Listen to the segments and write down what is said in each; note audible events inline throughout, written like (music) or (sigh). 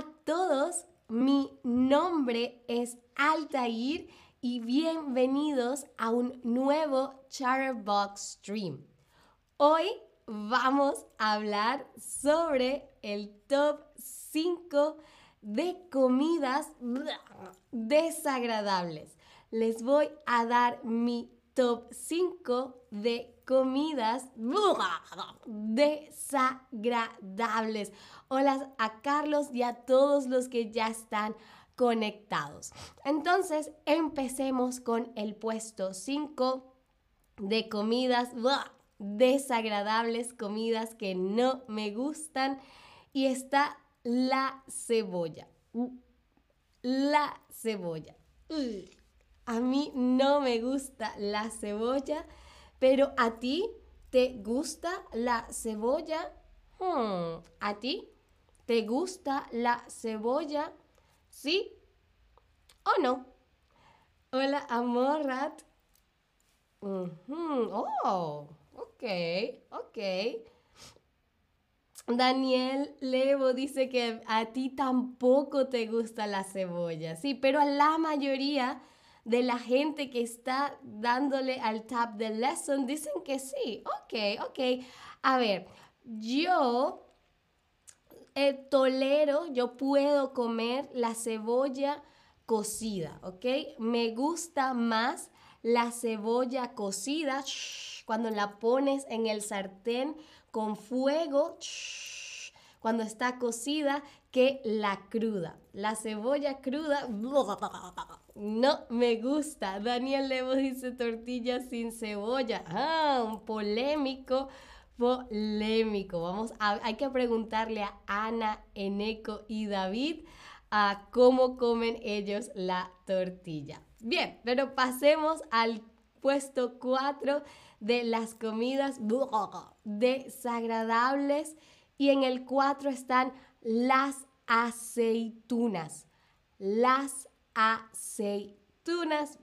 a todos, mi nombre es Altair y bienvenidos a un nuevo Chatterbox Stream. Hoy vamos a hablar sobre el top 5 de comidas desagradables. Les voy a dar mi top 5 de comidas desagradables. Hola a Carlos y a todos los que ya están conectados. Entonces, empecemos con el puesto 5 de comidas desagradables, comidas que no me gustan. Y está la cebolla. La cebolla. A mí no me gusta la cebolla, pero a ti te gusta la cebolla. Hmm, ¿A ti te gusta la cebolla? ¿Sí o no? Hola, Amorrat. Oh, ok, ok. Daniel Levo dice que a ti tampoco te gusta la cebolla, sí, pero a la mayoría de la gente que está dándole al tap de lesson dicen que sí. Ok, ok. A ver, yo eh, tolero, yo puedo comer la cebolla cocida, ¿ok? Me gusta más la cebolla cocida cuando la pones en el sartén con fuego cuando está cocida que la cruda. La cebolla cruda no me gusta. Daniel Levo dice tortilla sin cebolla. Ah, un polémico, polémico. Vamos a, hay que preguntarle a Ana, Eneco y David a cómo comen ellos la tortilla. Bien, pero pasemos al puesto 4 de las comidas desagradables y en el 4 están las aceitunas. Las aceitunas.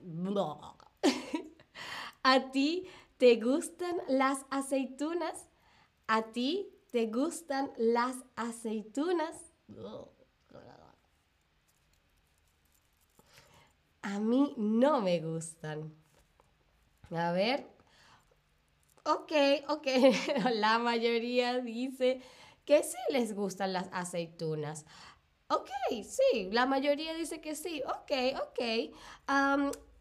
(laughs) ¿A ti te gustan las aceitunas? ¿A ti te gustan las aceitunas? A mí no me gustan. A ver. Ok, ok. (laughs) La mayoría dice que sí les gustan las aceitunas. Ok, sí, la mayoría dice que sí. Ok, ok.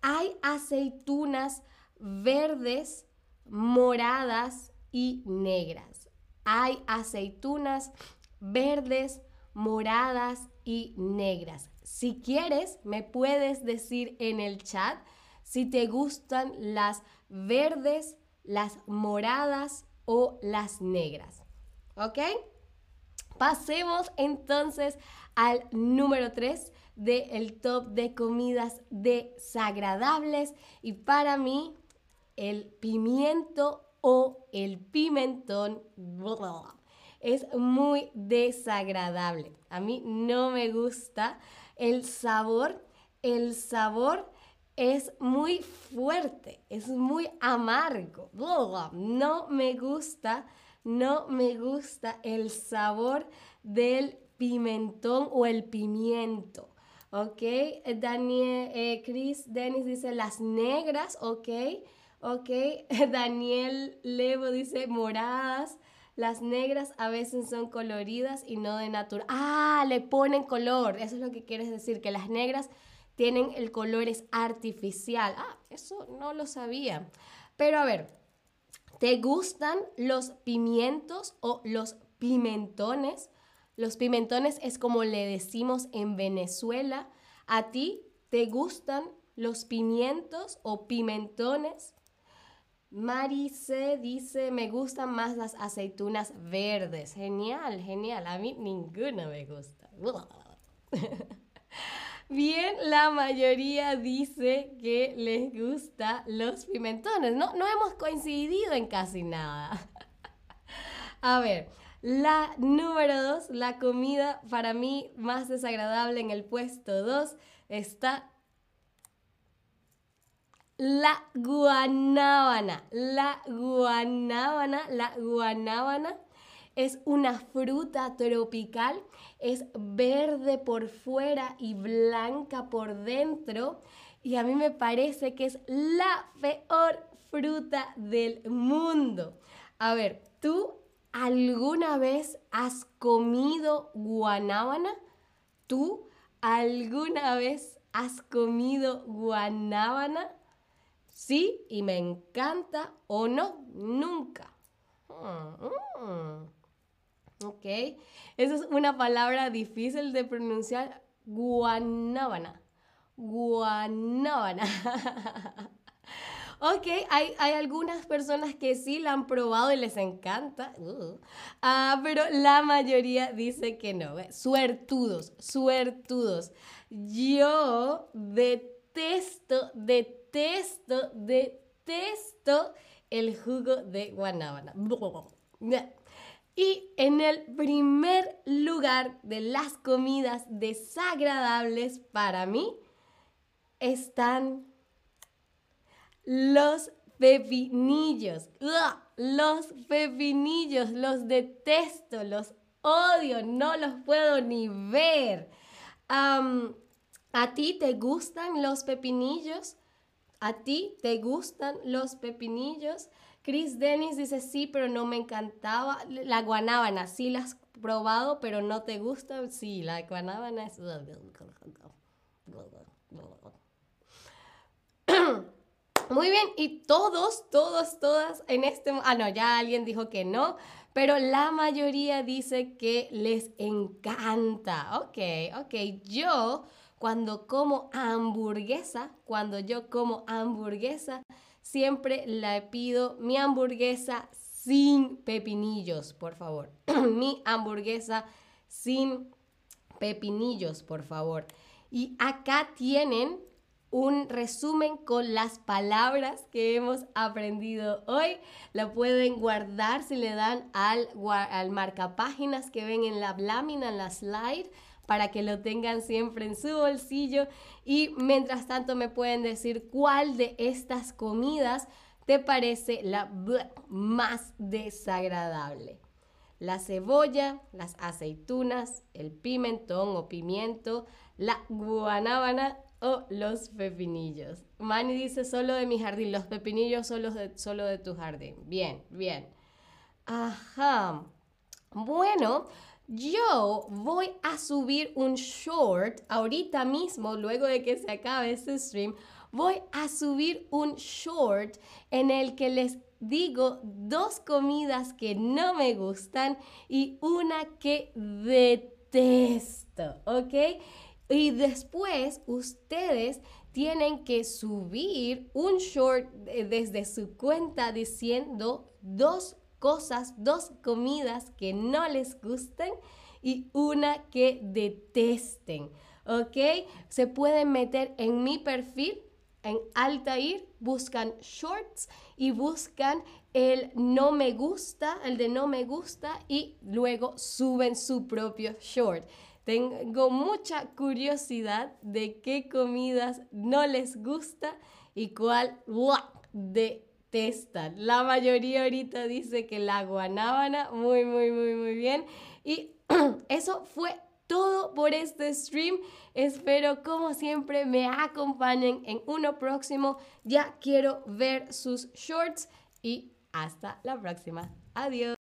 hay aceitunas verdes, moradas y negras. Hay aceitunas verdes, moradas y negras. Si quieres, me puedes decir en el chat si te gustan las verdes, las moradas o las negras. ¿Ok? Pasemos entonces al número 3 del top de comidas desagradables y para mí el pimiento o el pimentón es muy desagradable. A mí no me gusta el sabor. El sabor es muy fuerte, es muy amargo. No me gusta, no me gusta el sabor del pimentón o el pimiento. ¿Ok? Daniel, eh, Chris Dennis dice las negras, ¿ok? ¿Ok? (laughs) Daniel Levo dice moradas. Las negras a veces son coloridas y no de natural. Ah, le ponen color. Eso es lo que quieres decir, que las negras tienen el color es artificial. Ah, eso no lo sabía. Pero a ver, ¿te gustan los pimientos o los pimentones? Los pimentones es como le decimos en Venezuela. ¿A ti te gustan los pimientos o pimentones? Marice dice, me gustan más las aceitunas verdes. Genial, genial. A mí ninguna me gusta. (laughs) Bien, la mayoría dice que les gusta los pimentones. No, no hemos coincidido en casi nada. (laughs) A ver, la número dos, la comida para mí más desagradable en el puesto 2 está la guanábana. La guanábana, la guanábana es una fruta tropical, es verde por fuera y blanca por dentro. Y a mí me parece que es la peor fruta del mundo. A ver, ¿tú alguna vez has comido guanábana? ¿Tú alguna vez has comido guanábana? Sí, y me encanta o no, nunca. Mm, mm. Ok, esa es una palabra difícil de pronunciar, guanábana. Guanábana. (laughs) Ok, hay, algunas personas que sí la han probado y les encanta, uh. ah, pero la mayoría dice que no. Suertudos, suertudos. Yo detesto, detesto, detesto el jugo de guanábana. Y en el primer lugar de las comidas desagradables para mí están los pepinillos. Los pepinillos, los detesto, los odio, no los puedo ni ver. ¿A ti te gustan los pepinillos? ¿A ti te gustan los pepinillos? Chris Dennis dice sí, pero no me encantaba. La guanábana, sí la has probado, pero no te gusta. Sí, la guanábana es... Muy bien, y todos, todos, todas en este... Ah, no, ya alguien dijo que no, pero la mayoría dice que les encanta. Ok, ok, yo cuando como hamburguesa, cuando yo como hamburguesa, siempre le pido mi hamburguesa sin pepinillos, por favor. (clears throat) mi hamburguesa sin pepinillos, por favor. Y acá tienen un resumen con las palabras que hemos aprendido hoy. Lo pueden guardar si le dan al, al marcapáginas que ven en la lámina, en la slide, para que lo tengan siempre en su bolsillo. Y mientras tanto me pueden decir cuál de estas comidas te parece la más desagradable. La cebolla, las aceitunas, el pimentón o pimiento, la guanábana o los pepinillos. Manny dice solo de mi jardín, los pepinillos solo de, solo de tu jardín. Bien, bien. Ajá. Bueno, yo voy a subir un short ahorita mismo, luego de que se acabe este stream. Voy a subir un short en el que les digo dos comidas que no me gustan y una que detesto, ¿ok? Y después ustedes tienen que subir un short desde su cuenta diciendo dos cosas, dos comidas que no les gusten y una que detesten. ¿Ok? Se pueden meter en mi perfil, en Altair, buscan shorts y buscan el no me gusta, el de no me gusta y luego suben su propio short. Tengo mucha curiosidad de qué comidas no les gusta y cuál La mayoría ahorita dice que la guanábana, muy, muy, muy, muy bien. Y (clears throat) eso fue todo por este stream. Espero como siempre me acompañen en uno próximo. Ya quiero ver sus shorts y hasta la próxima. Adiós.